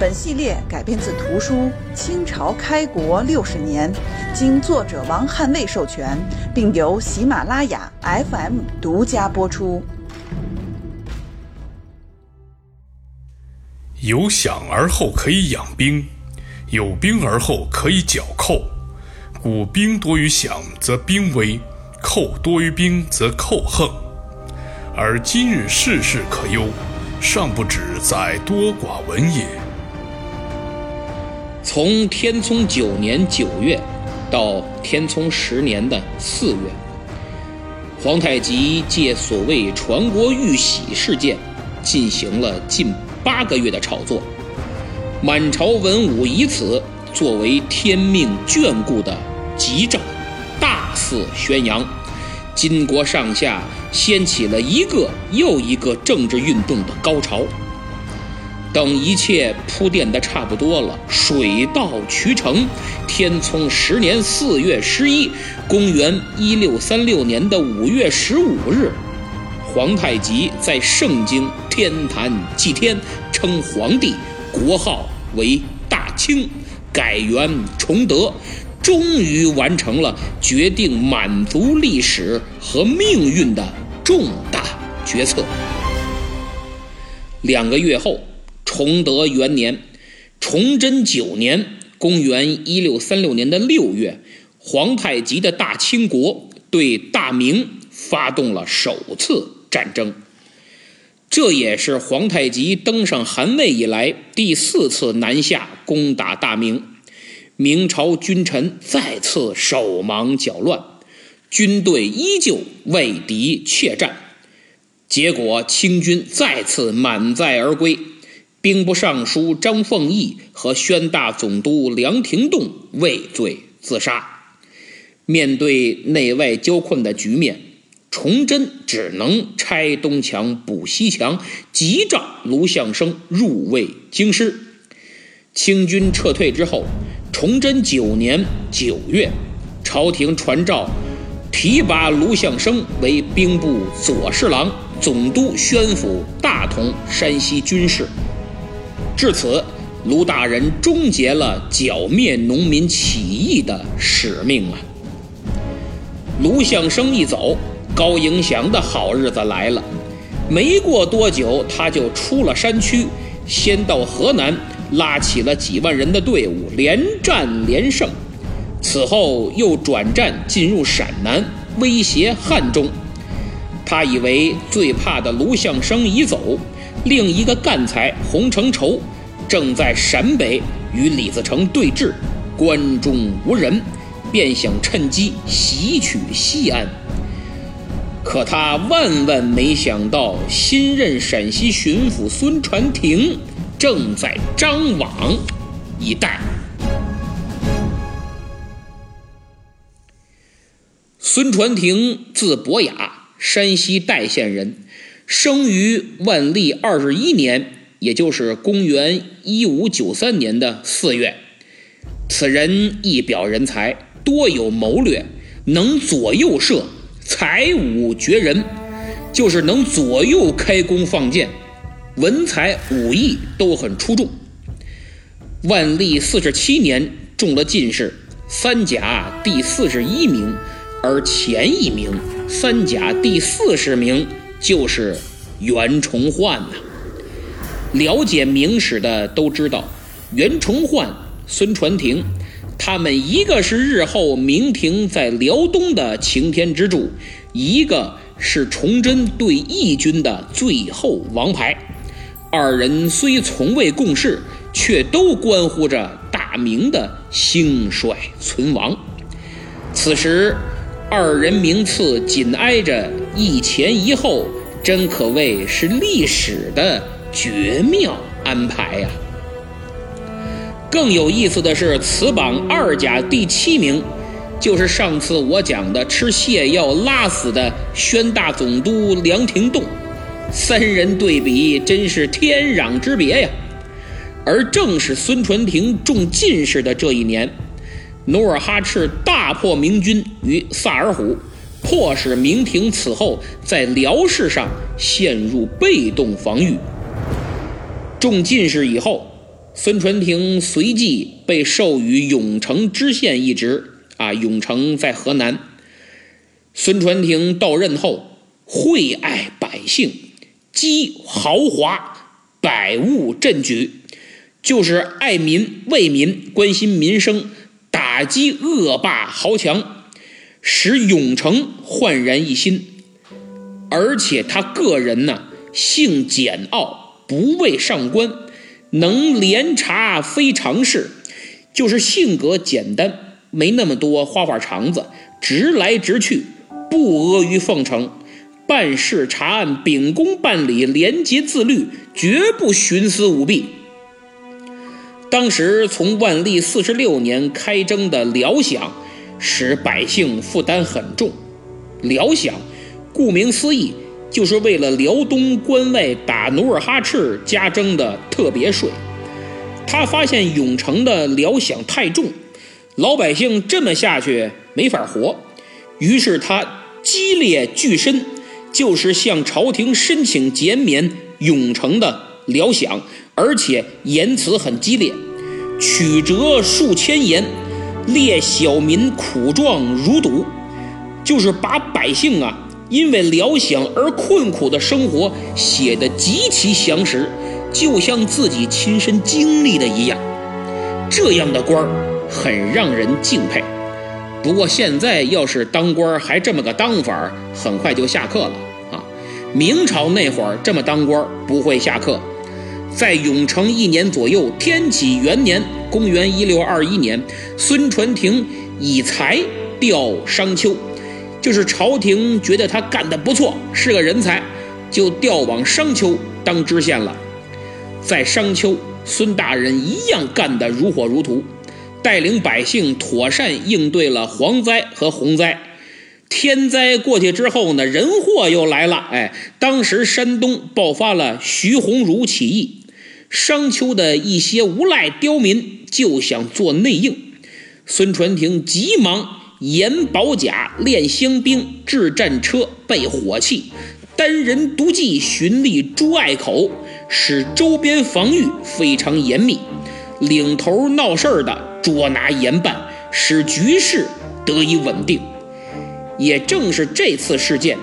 本系列改编自图书《清朝开国六十年》，经作者王汉卫授权，并由喜马拉雅 FM 独家播出。有饷而后可以养兵，有兵而后可以剿寇。故兵多于饷，则兵危；寇多于兵，则寇横。而今日世事可忧，尚不止在多寡闻也。从天聪九年九月到天聪十年的四月，皇太极借所谓传国玉玺事件，进行了近八个月的炒作。满朝文武以此作为天命眷顾的吉兆，大肆宣扬，金国上下掀起了一个又一个政治运动的高潮。等一切铺垫的差不多了，水到渠成。天聪十年四月十一，公元一六三六年的五月十五日，皇太极在盛京天坛祭天，称皇帝，国号为大清，改元崇德，终于完成了决定满族历史和命运的重大决策。两个月后。崇德元年，崇祯九年（公元一六三六年的六月），皇太极的大清国对大明发动了首次战争。这也是皇太极登上汗位以来第四次南下攻打大明。明朝君臣再次手忙脚乱，军队依旧为敌怯战，结果清军再次满载而归。兵部尚书张凤义和宣大总督梁廷栋畏罪自杀。面对内外交困的局面，崇祯只能拆东墙补西墙，急召卢象升入卫京师。清军撤退之后，崇祯九年九月，朝廷传召提拔卢象升为兵部左侍郎、总督宣府大同山西军事。至此，卢大人终结了剿灭农民起义的使命啊！卢象升一走，高迎祥的好日子来了。没过多久，他就出了山区，先到河南，拉起了几万人的队伍，连战连胜。此后又转战进入陕南，威胁汉中。他以为最怕的卢象升已走。另一个干才洪承畴正在陕北与李自成对峙，关中无人，便想趁机袭取西安。可他万万没想到，新任陕西巡抚孙传庭正在张网以待。孙传庭字伯雅，山西代县人。生于万历二十一年，也就是公元一五九三年的四月。此人一表人才，多有谋略，能左右射，才武绝人，就是能左右开弓放箭，文才武艺都很出众。万历四十七年中了进士，三甲第四十一名，而前一名三甲第四十名。就是袁崇焕呐。了解明史的都知道，袁崇焕、孙传庭，他们一个是日后明廷在辽东的擎天之柱，一个是崇祯对义军的最后王牌。二人虽从未共事，却都关乎着大明的兴衰存亡。此时。二人名次紧挨着一前一后，真可谓是历史的绝妙安排呀！更有意思的是，此榜二甲第七名，就是上次我讲的吃泻药拉死的宣大总督梁廷栋。三人对比，真是天壤之别呀！而正是孙传庭中进士的这一年，努尔哈赤大破明军于萨尔浒，迫使明廷此后在辽事上陷入被动防御。中进士以后，孙传庭随即被授予永城知县一职。啊，永城在河南。孙传庭到任后，惠爱百姓，积豪华，百物振举，就是爱民为民，关心民生，打击恶霸豪强，使永城焕然一新。而且他个人呢，性简傲，不畏上官。能连察非常事，就是性格简单，没那么多花花肠子，直来直去，不阿谀奉承，办事查案秉公办理，廉洁自律，绝不徇私舞弊。当时从万历四十六年开征的辽饷，使百姓负担很重。辽饷，顾名思义。就是为了辽东关外打努尔哈赤加征的特别税，他发现永城的辽饷太重，老百姓这么下去没法活，于是他激烈拒申，就是向朝廷申请减免永城的辽饷，而且言辞很激烈，曲折数千言，列小民苦状如堵，就是把百姓啊。因为辽饷而困苦的生活写得极其详实，就像自己亲身经历的一样。这样的官儿很让人敬佩。不过现在要是当官还这么个当法，很快就下课了啊！明朝那会儿这么当官不会下课。在永城一年左右，天启元年（公元1621年），孙传庭以才调商丘。就是朝廷觉得他干得不错，是个人才，就调往商丘当知县了。在商丘，孙大人一样干得如火如荼，带领百姓妥善应对了蝗灾和洪灾。天灾过去之后呢，人祸又来了。哎，当时山东爆发了徐鸿儒起义，商丘的一些无赖刁民就想做内应，孙传庭急忙。严保甲，练乡兵，制战车，备火器，单人独骑巡历朱隘口，使周边防御非常严密。领头闹事儿的捉拿严办，使局势得以稳定。也正是这次事件，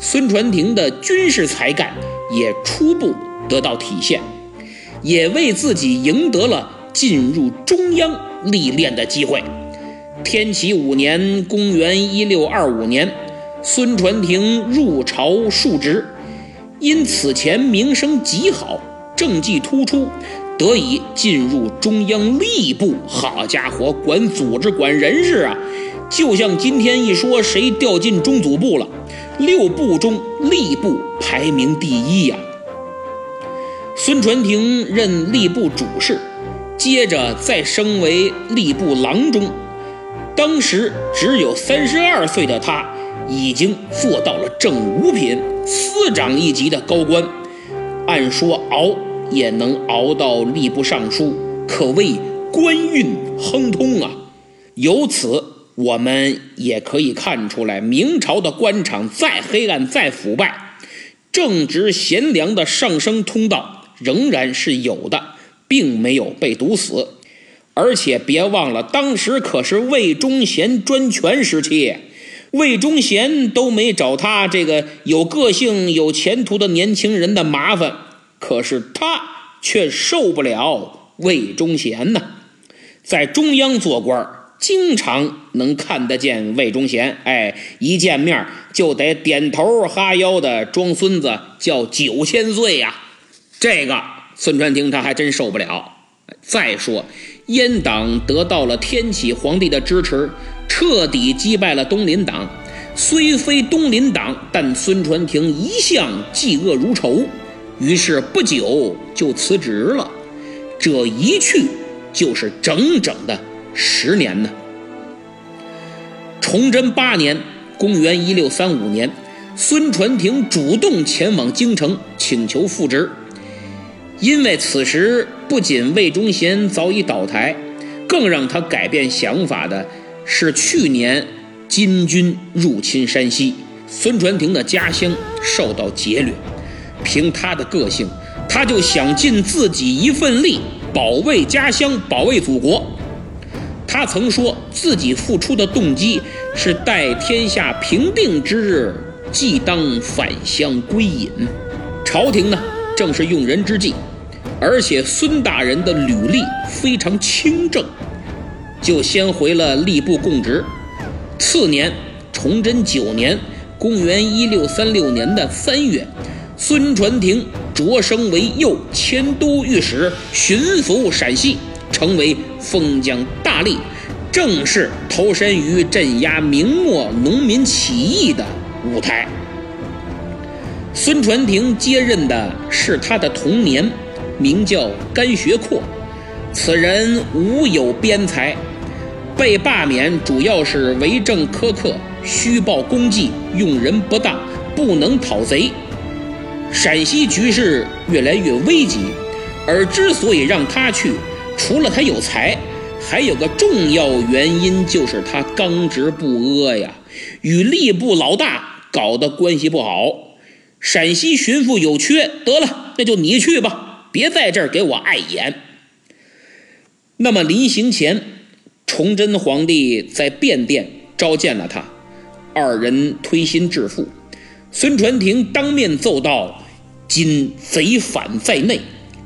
孙传庭的军事才干也初步得到体现，也为自己赢得了进入中央历练的机会。天启五年（公元一六二五年），孙传庭入朝述职，因此前名声极好，政绩突出，得以进入中央吏部。好家伙，管组织、管人事啊！就像今天一说谁调进中组部了，六部中吏部排名第一呀。孙传庭任吏部主事，接着再升为吏部郎中。当时只有三十二岁的他，已经做到了正五品司长一级的高官。按说熬也能熬到吏部尚书，可谓官运亨通啊。由此，我们也可以看出来，明朝的官场再黑暗、再腐败，正直贤良的上升通道仍然是有的，并没有被毒死。而且别忘了，当时可是魏忠贤专权时期，魏忠贤都没找他这个有个性、有前途的年轻人的麻烦，可是他却受不了魏忠贤呢。在中央做官，经常能看得见魏忠贤，哎，一见面就得点头哈腰的装孙子，叫九千岁呀。这个孙传庭他还真受不了。再说。阉党得到了天启皇帝的支持，彻底击败了东林党。虽非东林党，但孙传庭一向嫉恶如仇，于是不久就辞职了。这一去就是整整的十年呢。崇祯八年（公元一六三五年），孙传庭主动前往京城请求复职，因为此时不仅魏忠贤早已倒台，更让他改变想法的是去年金军入侵山西，孙传庭的家乡受到劫掠。凭他的个性，他就想尽自己一份力保卫家乡、保卫祖国。他曾说自己付出的动机是待天下平定之日，即当返乡归隐。朝廷呢，正是用人之际，而且孙大人的履历非常清正，就先回了吏部供职。次年，崇祯九年（公元一六三六年的三月），孙传庭擢升为右迁都御史，巡抚陕西。成为封疆大吏，正式投身于镇压明末农民起义的舞台。孙传庭接任的是他的童年，名叫甘学阔。此人无有边才，被罢免主要是为政苛刻、虚报功绩、用人不当、不能讨贼。陕西局势越来越危急，而之所以让他去。除了他有才，还有个重要原因，就是他刚直不阿呀，与吏部老大搞得关系不好。陕西巡抚有缺，得了，那就你去吧，别在这儿给我碍眼。那么临行前，崇祯皇帝在便殿召见了他，二人推心置腹。孙传庭当面奏道：“今贼反在内。”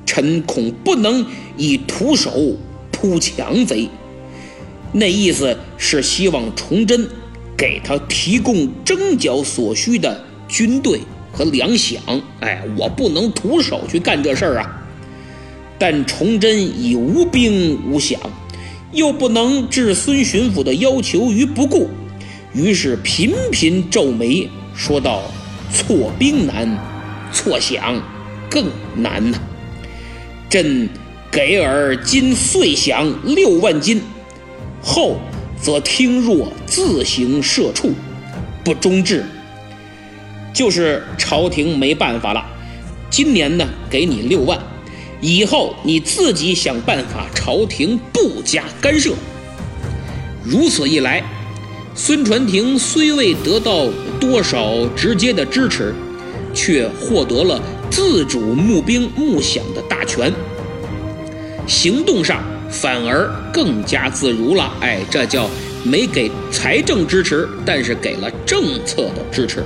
臣恐不能以徒手扑强贼，那意思是希望崇祯给他提供征剿所需的军队和粮饷。哎，我不能徒手去干这事儿啊！但崇祯已无兵无饷，又不能置孙巡抚的要求于不顾，于是频频皱眉，说道：“错兵难，错饷更难呐。”朕给尔今岁饷六万金，后则听若自行设处，不忠志。就是朝廷没办法了，今年呢给你六万，以后你自己想办法，朝廷不加干涉。如此一来，孙传庭虽未得到多少直接的支持，却获得了。自主募兵募饷的大权，行动上反而更加自如了。哎，这叫没给财政支持，但是给了政策的支持。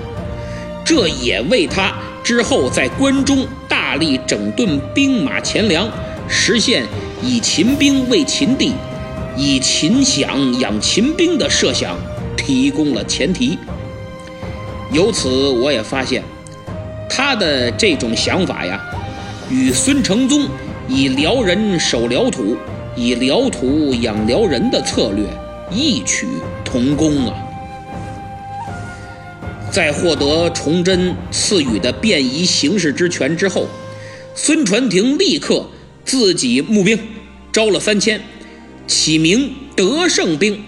这也为他之后在关中大力整顿兵马钱粮，实现以秦兵为秦地，以秦饷养秦兵的设想提供了前提。由此，我也发现。他的这种想法呀，与孙承宗以辽人守辽土、以辽土养辽人的策略异曲同工啊。在获得崇祯赐予的便宜行事之权之后，孙传庭立刻自己募兵，招了三千，起名德胜兵，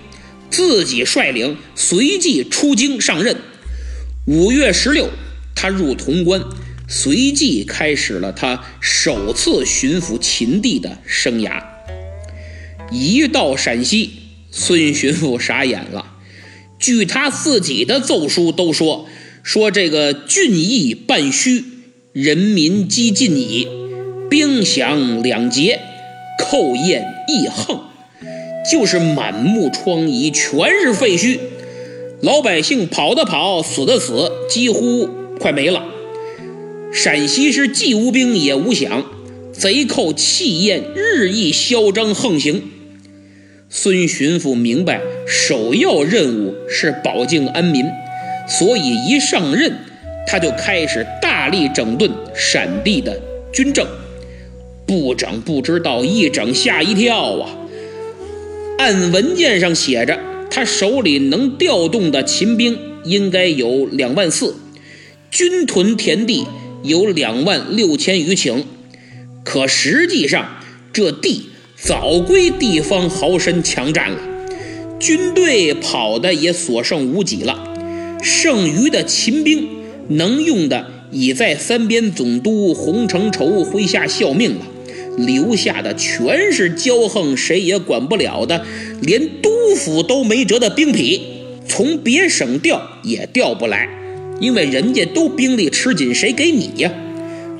自己率领，随即出京上任。五月十六。他入潼关，随即开始了他首次巡抚秦地的生涯。一到陕西，孙巡抚傻眼了。据他自己的奏书都说，说这个郡邑半虚，人民饥尽矣，兵饷两竭，寇宴亦横，就是满目疮痍，全是废墟，老百姓跑的跑，死的死，几乎。快没了！陕西是既无兵也无饷，贼寇气焰日益嚣张横行。孙巡抚明白首要任务是保境安民，所以一上任他就开始大力整顿陕地的军政。不整不知道，一整吓一跳啊！按文件上写着，他手里能调动的秦兵应该有两万四。军屯田地有两万六千余顷，可实际上这地早归地方豪绅强占了，军队跑的也所剩无几了，剩余的秦兵能用的已在三边总督洪承畴麾下效命了，留下的全是骄横谁也管不了的，连督府都没辙的兵痞，从别省调也调不来，因为人家都兵力吃紧，谁给你呀？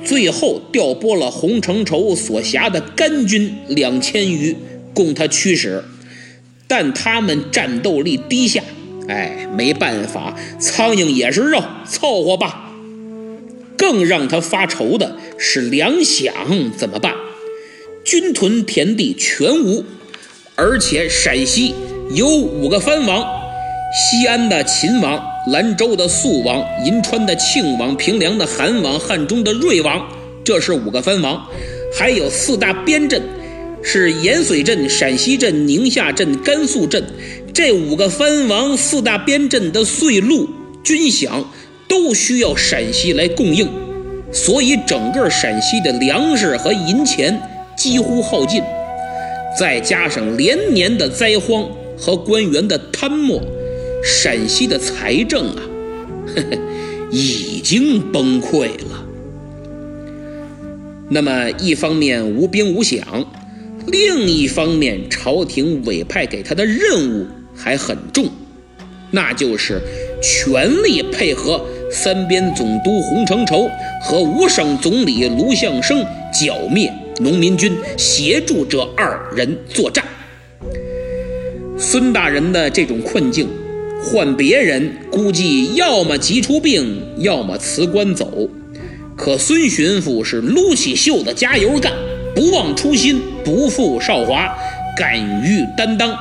最后调拨了洪承畴所辖的甘军两千余，供他驱使，但他们战斗力低下，哎，没办法，苍蝇也是肉，凑合吧。更让他发愁的是粮饷怎么办？军屯田地全无，而且陕西有五个藩王，西安的秦王。兰州的肃王，银川的庆王，平凉的韩王，汉中的瑞王，这是五个藩王，还有四大边镇，是盐水镇、陕西镇、宁夏镇、甘肃镇。这五个藩王、四大边镇的税禄、军饷都需要陕西来供应，所以整个陕西的粮食和银钱几乎耗尽，再加上连年的灾荒和官员的贪墨。陕西的财政啊，呵呵，已经崩溃了。那么，一方面无兵无饷，另一方面朝廷委派给他的任务还很重，那就是全力配合三边总督洪承畴和五省总理卢象升剿灭农民军，协助这二人作战。孙大人的这种困境。换别人估计要么急出病，要么辞官走。可孙巡抚是撸起袖子加油干，不忘初心，不负韶华，敢于担当。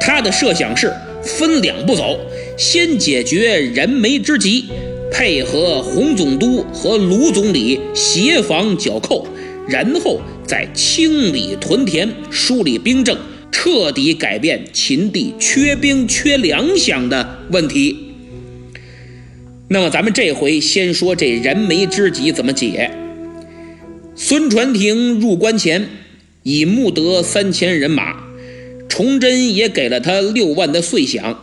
他的设想是分两步走：先解决燃眉之急，配合洪总督和卢总理协防剿寇，然后再清理屯田，梳理兵政。彻底改变秦地缺兵缺粮饷的问题。那么，咱们这回先说这燃眉之急怎么解。孙传庭入关前已募得三千人马，崇祯也给了他六万的岁饷，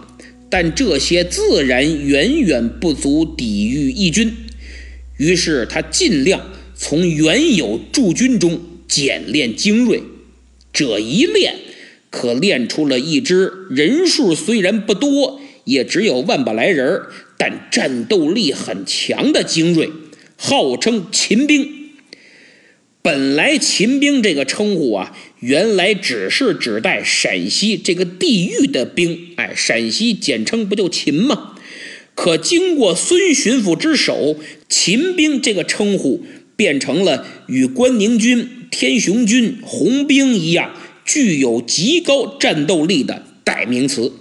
但这些自然远远不足抵御义军。于是他尽量从原有驻军中减练精锐，这一练。可练出了一支人数虽然不多，也只有万把来人但战斗力很强的精锐，号称秦兵。本来秦兵这个称呼啊，原来只是指代陕西这个地域的兵，哎，陕西简称不就秦吗？可经过孙巡抚之手，秦兵这个称呼变成了与关宁军、天雄军、红兵一样。具有极高战斗力的代名词。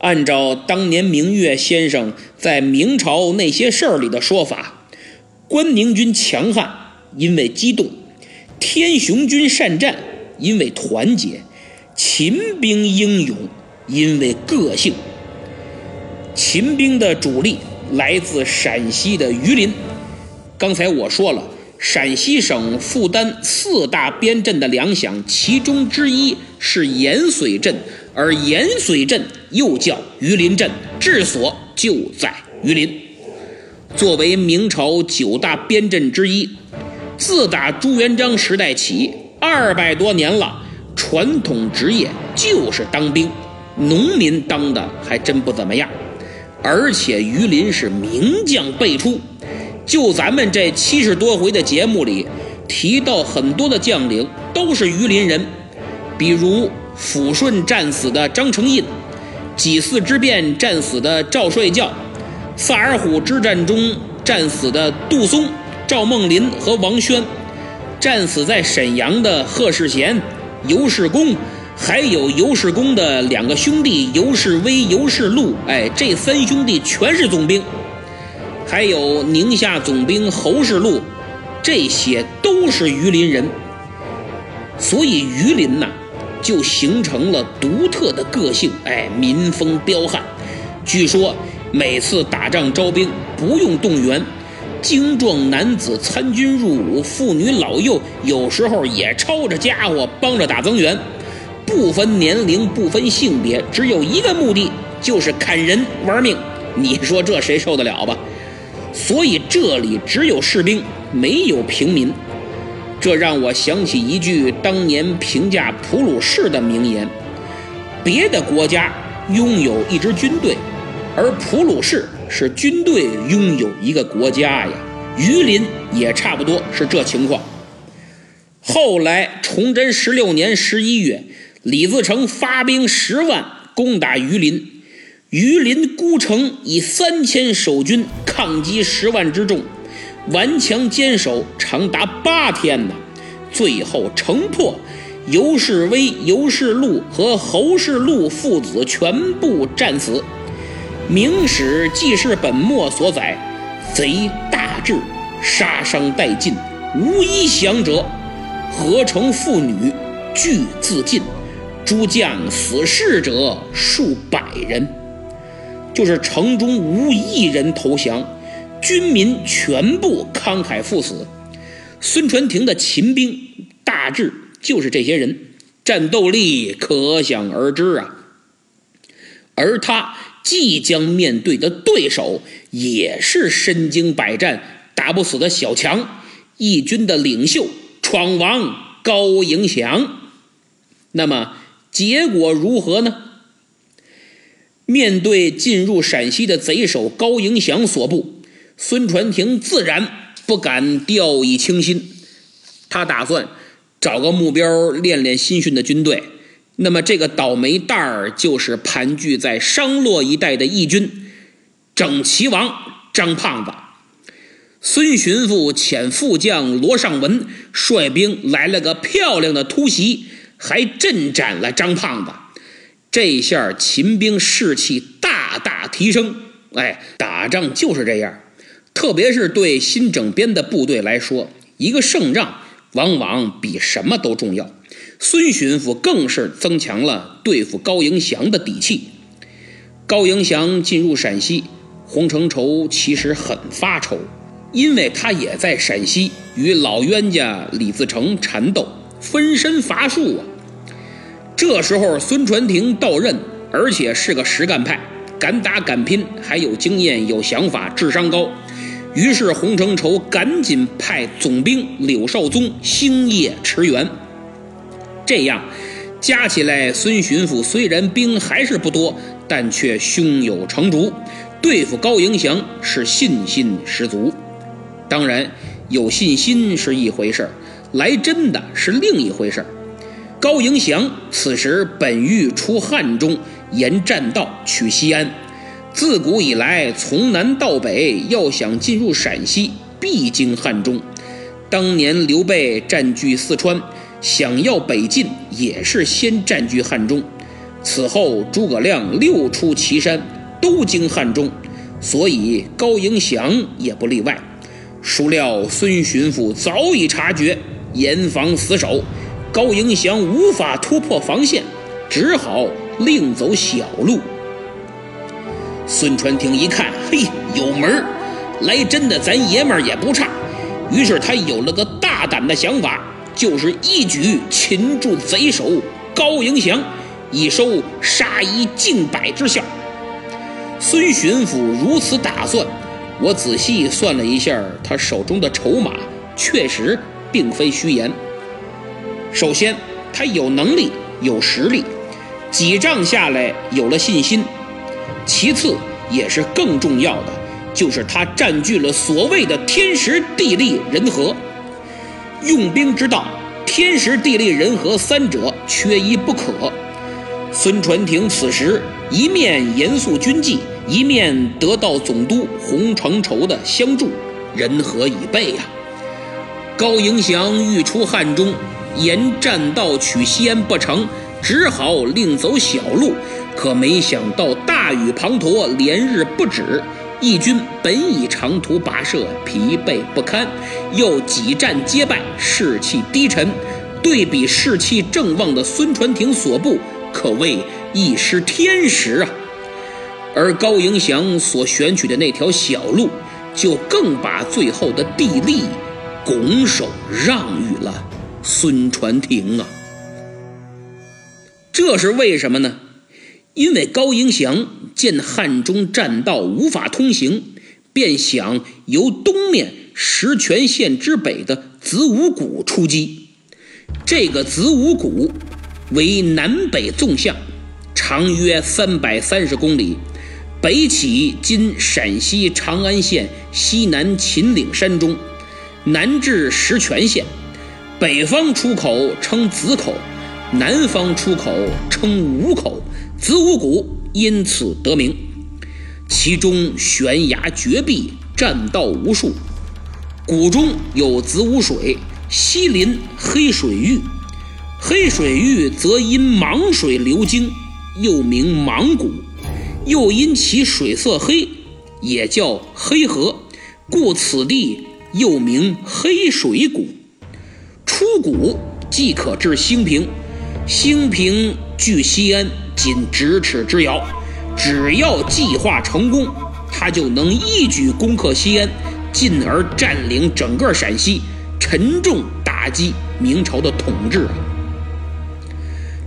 按照当年明月先生在明朝那些事儿里的说法，关宁军强悍，因为机动；天雄军善战，因为团结；秦兵英勇，因为个性。秦兵的主力来自陕西的榆林。刚才我说了。陕西省负担四大边镇的粮饷，其中之一是盐水镇，而盐水镇又叫榆林镇，治所就在榆林。作为明朝九大边镇之一，自打朱元璋时代起，二百多年了，传统职业就是当兵，农民当的还真不怎么样，而且榆林是名将辈出。就咱们这七十多回的节目里，提到很多的将领都是榆林人，比如抚顺战死的张承印，几次之变战死的赵帅教，萨尔浒之战中战死的杜松、赵梦麟和王轩，战死在沈阳的贺世贤、尤世公，还有尤世公的两个兄弟尤世威、尤世禄，哎，这三兄弟全是总兵。还有宁夏总兵侯世禄，这些都是榆林人，所以榆林呐，就形成了独特的个性。哎，民风彪悍。据说每次打仗招兵不用动员，精壮男子参军入伍，妇女老幼有时候也抄着家伙帮着打增援，不分年龄，不分性别，只有一个目的，就是砍人玩命。你说这谁受得了吧？所以这里只有士兵，没有平民。这让我想起一句当年评价普鲁士的名言：别的国家拥有一支军队，而普鲁士是军队拥有一个国家呀。榆林也差不多是这情况。后来崇祯十六年十一月，李自成发兵十万攻打榆林。榆林孤城以三千守军抗击十万之众，顽强坚守长达八天呢。最后城破，尤世威、尤世禄和侯世禄父子全部战死。《明史记事本末》所载，贼大至，杀伤殆尽，无一降者。合城妇女俱自尽，诸将死士者数百人。就是城中无一人投降，军民全部慷慨赴死。孙传庭的秦兵大致就是这些人，战斗力可想而知啊。而他即将面对的对手也是身经百战、打不死的小强，义军的领袖闯王高迎祥。那么结果如何呢？面对进入陕西的贼首高迎祥所部，孙传庭自然不敢掉以轻心。他打算找个目标练练新训的军队。那么这个倒霉蛋儿就是盘踞在商洛一带的义军整齐王张胖子。孙巡抚遣副将罗尚文率兵来了个漂亮的突袭，还阵斩了张胖子。这下秦兵士气大大提升，哎，打仗就是这样，特别是对新整编的部队来说，一个胜仗往往比什么都重要。孙巡抚更是增强了对付高迎祥的底气。高迎祥进入陕西，洪承畴其实很发愁，因为他也在陕西与老冤家李自成缠斗，分身乏术啊。这时候，孙传庭到任，而且是个实干派，敢打敢拼，还有经验、有想法，智商高。于是，洪承畴赶紧派总兵柳绍宗星夜驰援。这样加起来，孙巡抚虽然兵还是不多，但却胸有成竹，对付高迎祥是信心十足。当然，有信心是一回事儿来真的是另一回事儿高迎祥此时本欲出汉中，沿栈道取西安。自古以来，从南到北，要想进入陕西，必经汉中。当年刘备占据四川，想要北进，也是先占据汉中。此后，诸葛亮六出祁山，都经汉中，所以高迎祥也不例外。孰料孙巡抚早已察觉，严防死守。高迎祥无法突破防线，只好另走小路。孙传庭一看，嘿，有门，来真的，咱爷们儿也不差。于是他有了个大胆的想法，就是一举擒住贼首高迎祥，以收杀一儆百之效。孙巡抚如此打算，我仔细算了一下，他手中的筹码确实并非虚言。首先，他有能力、有实力，几仗下来有了信心。其次，也是更重要的，就是他占据了所谓的天时、地利、人和。用兵之道，天时、地利、人和三者缺一不可。孙传庭此时一面严肃军纪，一面得到总督洪承畴的相助，人和已备呀。高迎祥欲出汉中。沿栈道取西安不成，只好另走小路。可没想到大雨滂沱，连日不止。义军本已长途跋涉，疲惫不堪，又几战皆败，士气低沉。对比士气正旺的孙传庭所部，可谓一失天时啊。而高迎祥所选取的那条小路，就更把最后的地利拱手让予了孙传庭啊。这是为什么呢？因为高迎祥见汉中栈道无法通行，便想由东面石泉县之北的子午谷出击。这个子午谷为南北纵向，长约三百三十公里，北起今陕西长安县西南秦岭山中，南至石泉县，北方出口称子口，南方出口称午口。子午谷因此得名，其中悬崖绝壁，栈道无数，谷中有子午水，西临黑水峪，黑水峪则因芒水流经，又名芒谷，又因其水色黑，也叫黑河，故此地又名黑水谷。出谷即可至兴平，兴平距西安。仅咫尺之遥，只要计划成功，他就能一举攻克西安，进而占领整个陕西，沉重打击明朝的统治啊！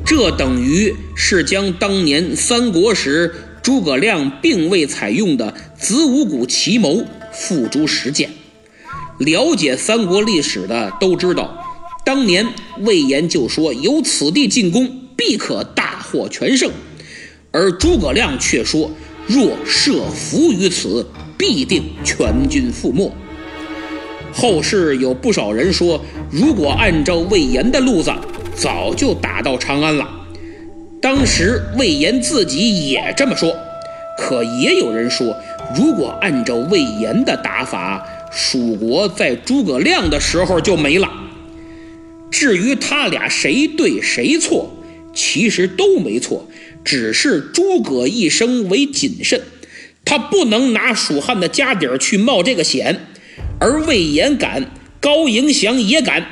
这等于是将当年三国时诸葛亮并未采用的子午谷奇谋付诸实践。了解三国历史的都知道，当年魏延就说由此地进攻必可大。获全胜，而诸葛亮却说：“若设伏于此，必定全军覆没。”后世有不少人说，如果按照魏延的路子，早就打到长安了。当时魏延自己也这么说。可也有人说，如果按照魏延的打法，蜀国在诸葛亮的时候就没了。至于他俩谁对谁错？其实都没错，只是诸葛一生为谨慎，他不能拿蜀汉的家底儿去冒这个险，而魏延敢，高迎祥也敢。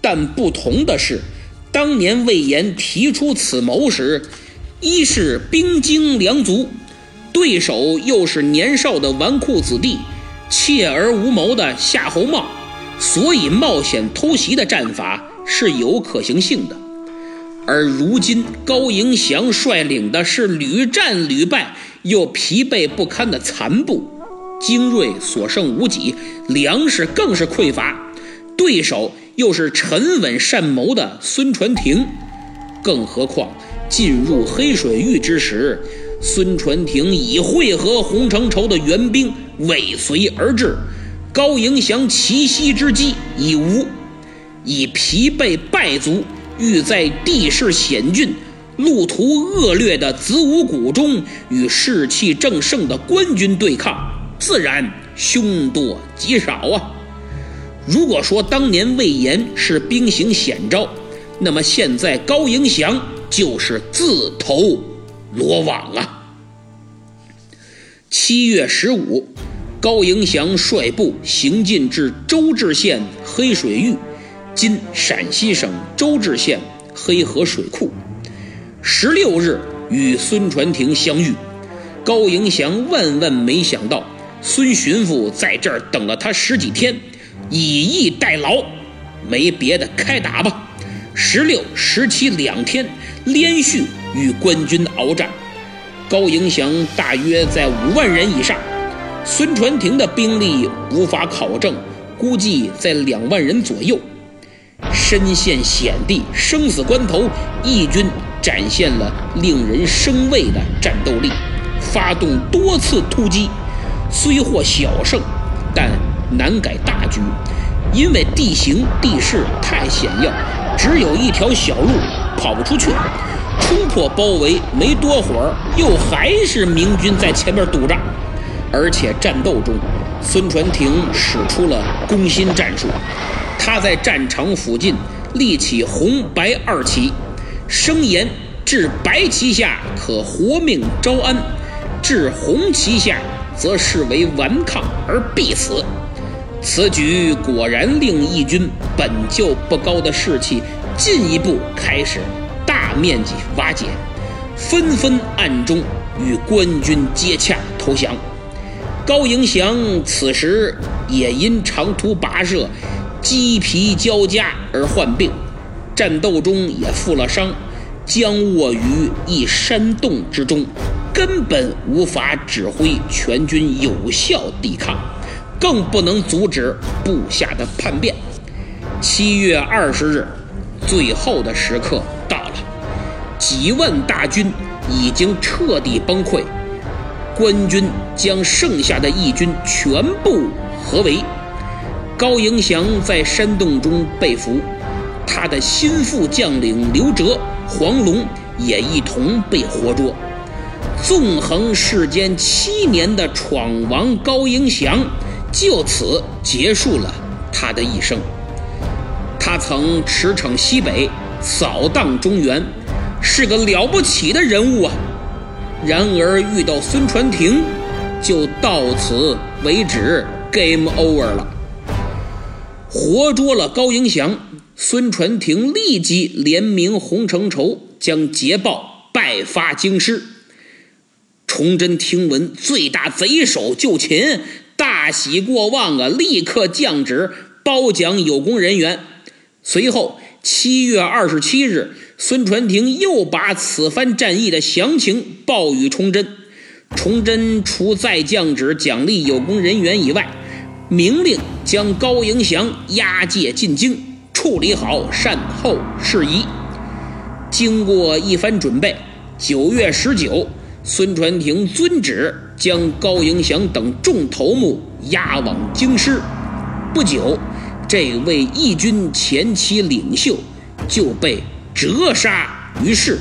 但不同的是，当年魏延提出此谋时，一是兵精粮足，对手又是年少的纨绔子弟，怯而无谋的夏侯茂，所以冒险偷袭的战法是有可行性的。而如今，高迎祥率领的是屡战屡败又疲惫不堪的残部，精锐所剩无几，粮食更是匮乏。对手又是沉稳善谋的孙传庭，更何况进入黑水峪之时，孙传庭已会合洪承畴的援兵尾随而至，高迎祥奇袭之机已无，已疲惫败足。欲在地势险峻、路途恶劣的子午谷中与士气正盛的官军对抗，自然凶多吉少啊！如果说当年魏延是兵行险招，那么现在高迎祥就是自投罗网啊！七月十五，高迎祥率部行进至周至县黑水峪。今陕西省周至县黑河水库，十六日与孙传庭相遇。高迎祥万万没想到，孙巡抚在这儿等了他十几天，以逸待劳，没别的，开打吧！十六、十七两天连续与官军鏖战，高迎祥大约在五万人以上，孙传庭的兵力无法考证，估计在两万人左右。身陷险地，生死关头，义军展现了令人生畏的战斗力，发动多次突击，虽获小胜，但难改大局，因为地形地势太险要，只有一条小路，跑不出去。冲破包围没多会儿，又还是明军在前面堵着，而且战斗中，孙传庭使出了攻心战术。他在战场附近立起红白二旗，声言至白旗下可活命招安，至红旗下则视为顽抗而必死。此举果然令义军本就不高的士气进一步开始大面积瓦解，纷纷暗中与官军接洽投降。高迎祥此时也因长途跋涉，鸡皮交加而患病，战斗中也负了伤，僵卧于一山洞之中，根本无法指挥全军有效抵抗，更不能阻止部下的叛变。七月二十日，最后的时刻到了，几万大军已经彻底崩溃。官军将剩下的义军全部合围，高迎祥在山洞中被俘，他的心腹将领刘哲、黄龙也一同被活捉。纵横世间七年的闯王高迎祥，就此结束了他的一生。他曾驰骋西北，扫荡中原，是个了不起的人物啊！然而遇到孙传庭，就到此为止，game over 了。活捉了高迎祥，孙传庭立即联名洪承畴，将捷报拜发京师。崇祯听闻最大贼首就擒，大喜过望啊！立刻降旨褒奖有功人员。随后，七月二十七日。孙传庭又把此番战役的详情报与崇祯，崇祯除再降旨奖励有功人员以外，明令将高迎祥押解进京，处理好善后事宜。经过一番准备，九月十九，孙传庭遵旨将高迎祥等众头目押往京师。不久，这位义军前期领袖就被。折杀于世，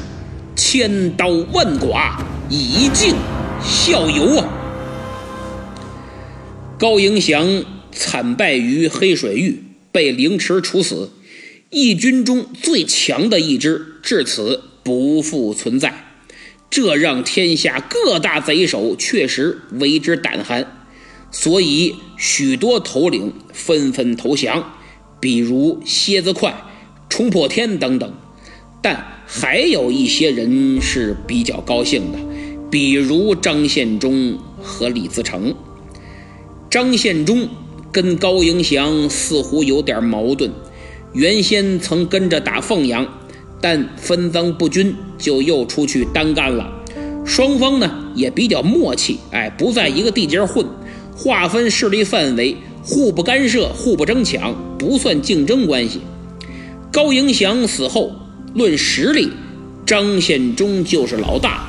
千刀万剐，以儆效尤啊！高迎祥惨败于黑水域，被凌迟处死。义军中最强的一支至此不复存在，这让天下各大贼首确实为之胆寒，所以许多头领纷纷投降，比如蝎子快、冲破天等等。但还有一些人是比较高兴的，比如张献忠和李自成。张献忠跟高迎祥似乎有点矛盾，原先曾跟着打凤阳，但分赃不均，就又出去单干了。双方呢也比较默契，哎，不在一个地界混，划分势力范围，互不干涉，互不争抢，不算竞争关系。高迎祥死后。论实力，张献忠就是老大，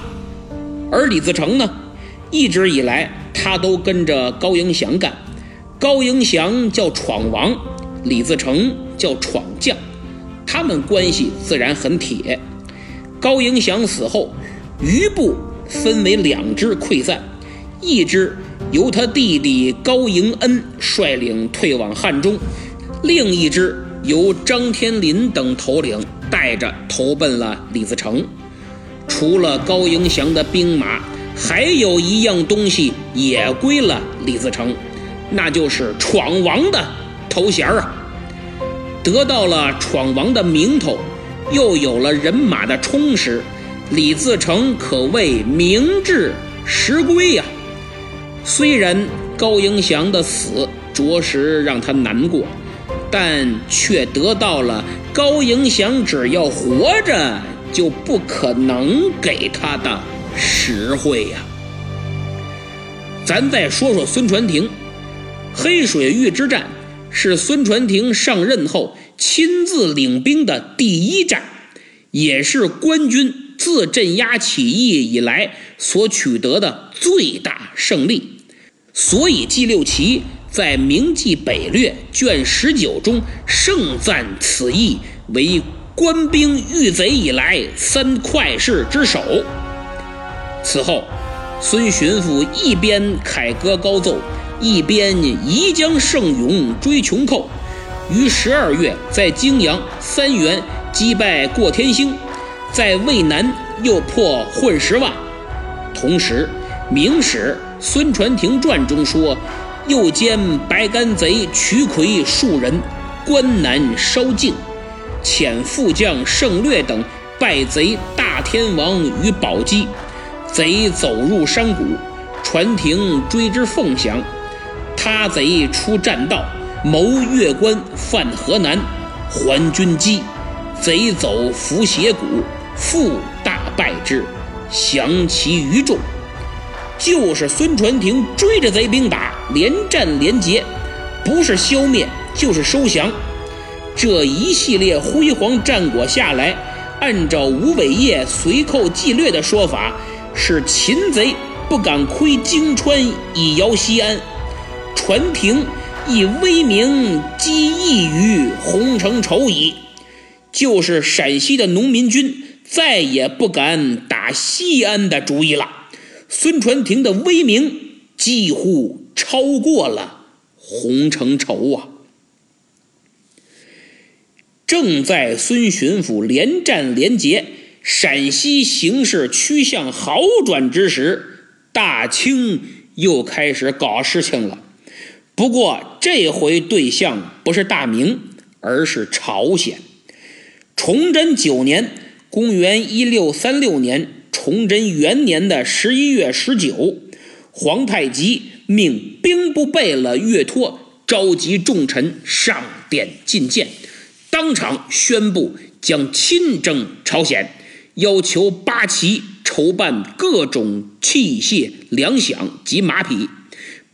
而李自成呢，一直以来他都跟着高迎祥干。高迎祥叫闯王，李自成叫闯将，他们关系自然很铁。高迎祥死后，余部分为两支溃散，一支由他弟弟高迎恩率领退往汉中，另一支由张天林等头领。带着投奔了李自成，除了高迎祥的兵马，还有一样东西也归了李自成，那就是闯王的头衔啊！得到了闯王的名头，又有了人马的充实，李自成可谓名至实归呀。虽然高迎祥的死着实让他难过。但却得到了高迎祥只要活着就不可能给他的实惠呀。咱再说说孙传庭，黑水峪之战是孙传庭上任后亲自领兵的第一战，也是官军自镇压起义以来所取得的最大胜利，所以纪六奇。在《明记北略》卷十九中盛赞此役为官兵遇贼以来三快事之首。此后，孙巡抚一边凯歌高奏，一边宜将胜勇追穷寇。于十二月在泾阳、三原击败过天星，在渭南又破混十万。同时，《明史·孙传庭传》中说。又兼白干贼曲魁数人，关南烧境，遣副将盛略等败贼大天王于宝鸡，贼走入山谷，船艇追之凤翔，他贼出栈道，谋越关犯河南，还军机，贼走伏斜谷，复大败之，降其余众。就是孙传庭追着贼兵打，连战连捷，不是消灭就是收降。这一系列辉煌战果下来，按照吴伟业随寇纪略的说法，是秦贼不敢窥荆川以摇西安，传庭以威名积益于洪承畴矣。就是陕西的农民军再也不敢打西安的主意了。孙传庭的威名几乎超过了洪承畴啊！正在孙巡抚连战连捷，陕西形势趋向好转之时，大清又开始搞事情了。不过这回对象不是大明，而是朝鲜。崇祯九年（公元一六三六年）。崇祯元年的十一月十九，皇太极命兵部贝勒岳托召集重臣上殿觐见，当场宣布将亲征朝鲜，要求八旗筹办各种器械、粮饷及马匹，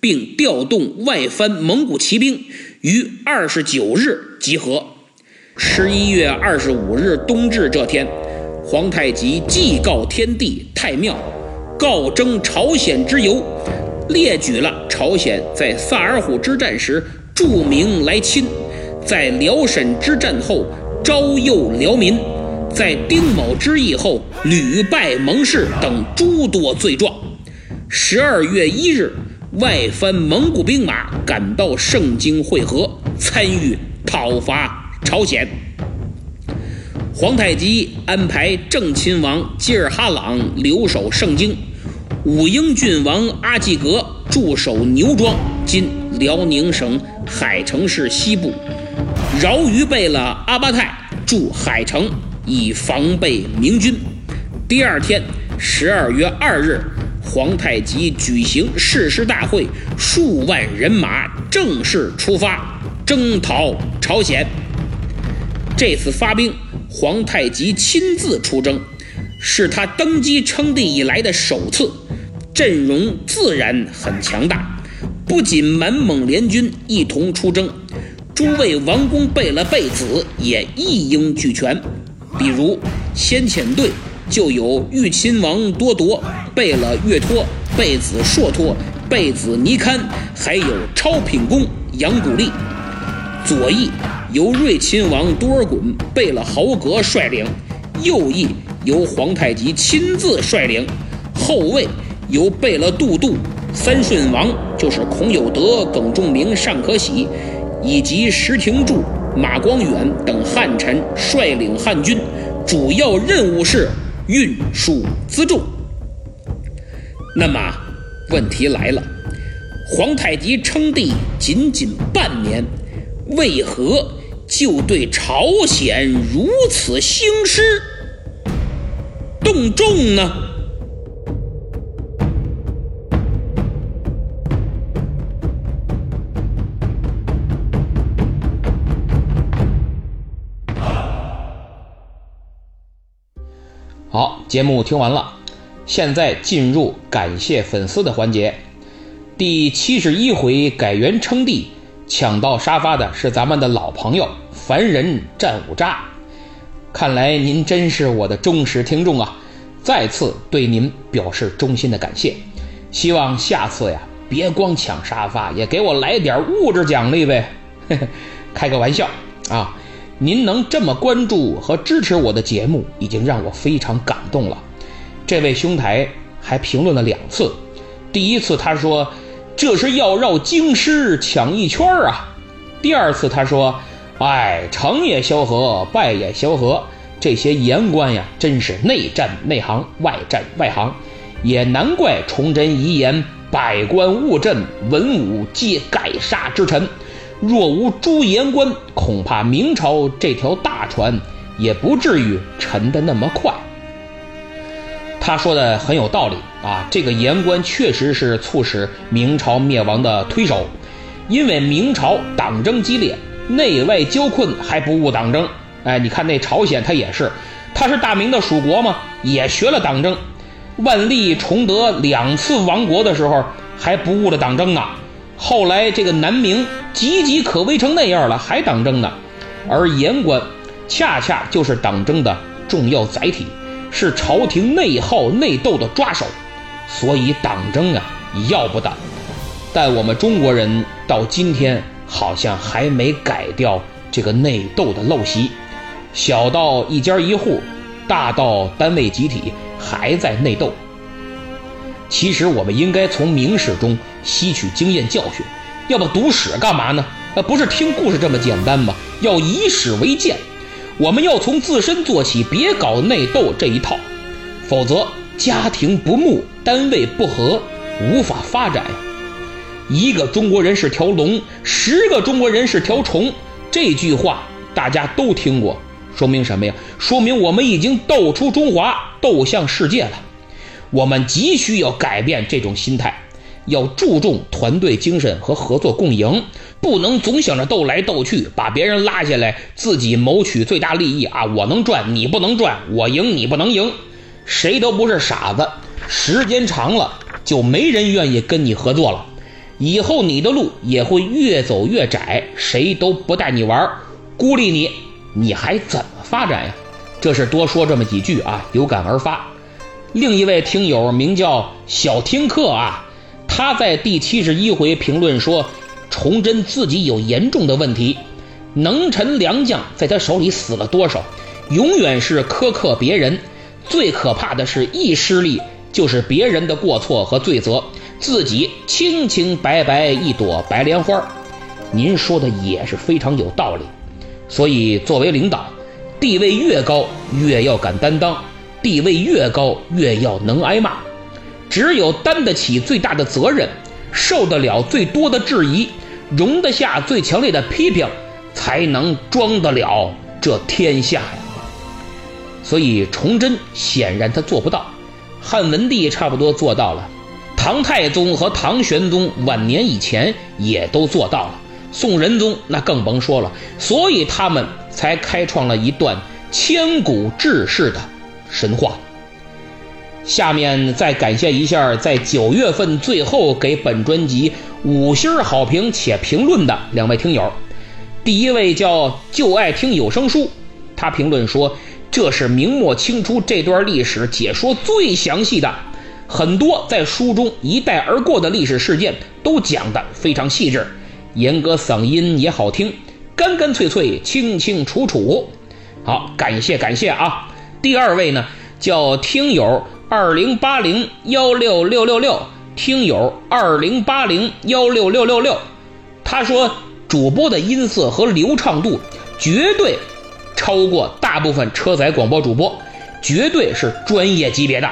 并调动外藩蒙古骑兵于二十九日集合。十一月二十五日冬至这天。皇太极祭告天地太庙，告征朝鲜之由，列举了朝鲜在萨尔浒之战时著名来侵，在辽沈之战后招诱辽民，在丁卯之役后屡败蒙氏等诸多罪状。十二月一日，外藩蒙古兵马赶到盛京会合，参与讨伐朝鲜。皇太极安排正亲王吉尔哈朗留守盛京，武英郡王阿济格驻守牛庄（今辽宁省海城市西部），饶于贝勒阿巴泰驻海城，以防备明军。第二天，十二月二日，皇太极举行誓师大会，数万人马正式出发征讨朝鲜。这次发兵。皇太极亲自出征，是他登基称帝以来的首次，阵容自然很强大。不仅满蒙联军一同出征，诸位王公贝勒贝子也一应俱全。比如先遣队就有豫亲王多铎、贝勒岳托、贝子硕托、贝子尼堪，还有超品公杨古立。左翼。由睿亲王多尔衮、贝勒豪格率领，右翼由皇太极亲自率领，后卫由贝勒杜度、三顺王就是孔有德、耿仲明、尚可喜，以及石廷柱、马光远等汉臣率领汉军，主要任务是运输辎重。那么，问题来了，皇太极称帝仅仅半年，为何？就对朝鲜如此兴师动众呢？好，节目听完了，现在进入感谢粉丝的环节。第七十一回改元称帝。抢到沙发的是咱们的老朋友凡人战五渣，看来您真是我的忠实听众啊！再次对您表示衷心的感谢，希望下次呀别光抢沙发，也给我来点物质奖励呗。开个玩笑啊！您能这么关注和支持我的节目，已经让我非常感动了。这位兄台还评论了两次，第一次他说。这是要绕京师抢一圈啊！第二次他说：“哎，成也萧何，败也萧何。这些言官呀，真是内战内行，外战外行。也难怪崇祯遗言：百官误朕，文武皆改杀之臣。若无诸言官，恐怕明朝这条大船也不至于沉得那么快。”他说的很有道理啊，这个言官确实是促使明朝灭亡的推手，因为明朝党争激烈，内外交困，还不误党争。哎，你看那朝鲜，他也是，他是大明的属国嘛，也学了党争。万历、崇德两次亡国的时候，还不误了党争呢。后来这个南明岌岌可危成那样了，还党争呢。而言官恰恰就是党争的重要载体。是朝廷内耗内斗的抓手，所以党争啊要不得。但我们中国人到今天好像还没改掉这个内斗的陋习，小到一家一户，大到单位集体，还在内斗。其实我们应该从明史中吸取经验教训，要不读史干嘛呢？那不是听故事这么简单吗？要以史为鉴。我们要从自身做起，别搞内斗这一套，否则家庭不睦，单位不和，无法发展。一个中国人是条龙，十个中国人是条虫，这句话大家都听过，说明什么呀？说明我们已经斗出中华，斗向世界了。我们急需要改变这种心态。要注重团队精神和合作共赢，不能总想着斗来斗去，把别人拉下来，自己谋取最大利益啊！我能赚，你不能赚；我赢，你不能赢。谁都不是傻子，时间长了就没人愿意跟你合作了。以后你的路也会越走越窄，谁都不带你玩，孤立你，你还怎么发展呀？这是多说这么几句啊，有感而发。另一位听友名叫小听课啊。他在第七十一回评论说：“崇祯自己有严重的问题，能臣良将在他手里死了多少？永远是苛刻别人。最可怕的是一失利就是别人的过错和罪责，自己清清白白一朵白莲花。”您说的也是非常有道理。所以作为领导，地位越高越要敢担当，地位越高越要能挨骂。只有担得起最大的责任，受得了最多的质疑，容得下最强烈的批评，才能装得了这天下呀。所以崇祯显然他做不到，汉文帝差不多做到了，唐太宗和唐玄宗晚年以前也都做到了，宋仁宗那更甭说了。所以他们才开创了一段千古志士的神话。下面再感谢一下，在九月份最后给本专辑五星好评且评论的两位听友。第一位叫就爱听有声书，他评论说：“这是明末清初这段历史解说最详细的，很多在书中一带而过的历史事件都讲得非常细致，严格嗓音也好听，干干脆脆，清清楚楚。”好，感谢感谢啊！第二位呢，叫听友。二零八零幺六六六六，听友二零八零幺六六六六，他说主播的音色和流畅度绝对超过大部分车载广播主播，绝对是专业级别的。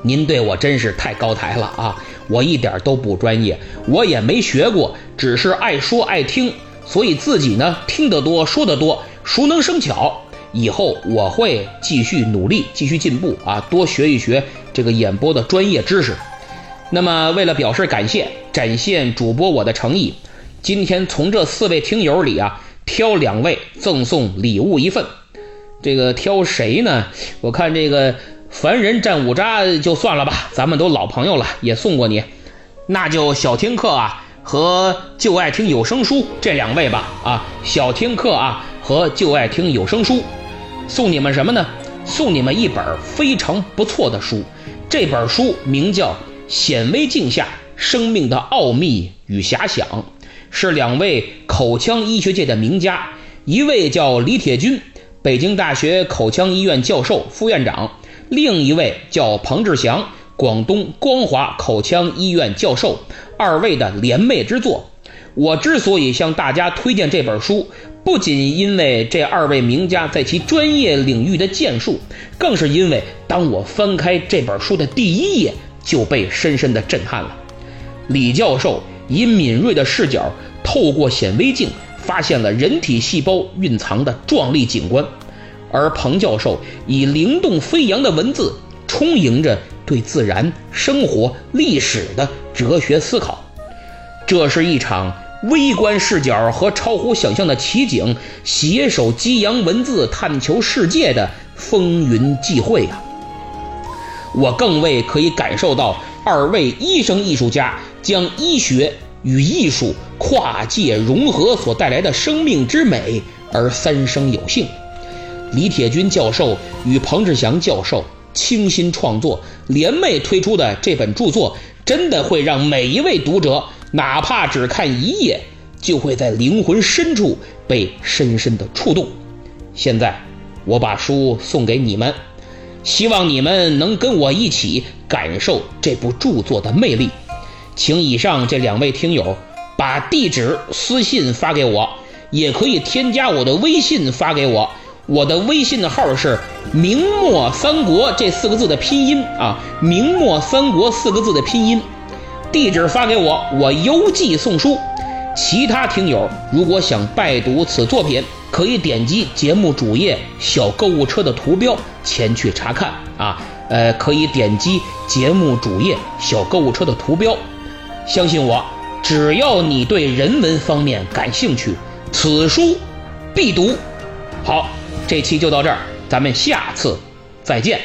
您对我真是太高抬了啊！我一点都不专业，我也没学过，只是爱说爱听，所以自己呢听得多，说得多，熟能生巧。以后我会继续努力，继续进步啊，多学一学这个演播的专业知识。那么，为了表示感谢，展现主播我的诚意，今天从这四位听友里啊，挑两位赠送礼物一份。这个挑谁呢？我看这个凡人战五渣就算了吧，咱们都老朋友了，也送过你，那就小听课啊和就爱听有声书这两位吧啊，小听课啊和就爱听有声书。送你们什么呢？送你们一本非常不错的书，这本书名叫《显微镜下生命的奥秘与遐想》，是两位口腔医学界的名家，一位叫李铁军，北京大学口腔医院教授、副院长；另一位叫彭志祥，广东光华口腔医院教授。二位的联袂之作。我之所以向大家推荐这本书。不仅因为这二位名家在其专业领域的建树，更是因为当我翻开这本书的第一页，就被深深的震撼了。李教授以敏锐的视角，透过显微镜发现了人体细胞蕴藏的壮丽景观，而彭教授以灵动飞扬的文字，充盈着对自然、生活、历史的哲学思考。这是一场微观视角和超乎想象的奇景，携手激扬文字探求世界的风云际会啊！我更为可以感受到二位医生艺术家将医学与艺术跨界融合所带来的生命之美而三生有幸。李铁军教授与彭志祥教授倾心创作，联袂推出的这本著作，真的会让每一位读者，哪怕只看一页，就会在灵魂深处被深深的触动。现在，我把书送给你们。希望你们能跟我一起感受这部著作的魅力，请以上这两位听友把地址私信发给我，也可以添加我的微信发给我。我的微信的号是“明末三国”这四个字的拼音啊，“明末三国”四个字的拼音。地址发给我，我邮寄送书。其他听友如果想拜读此作品。可以点击节目主页小购物车的图标前去查看啊，呃，可以点击节目主页小购物车的图标，相信我，只要你对人文方面感兴趣，此书必读。好，这期就到这儿，咱们下次再见。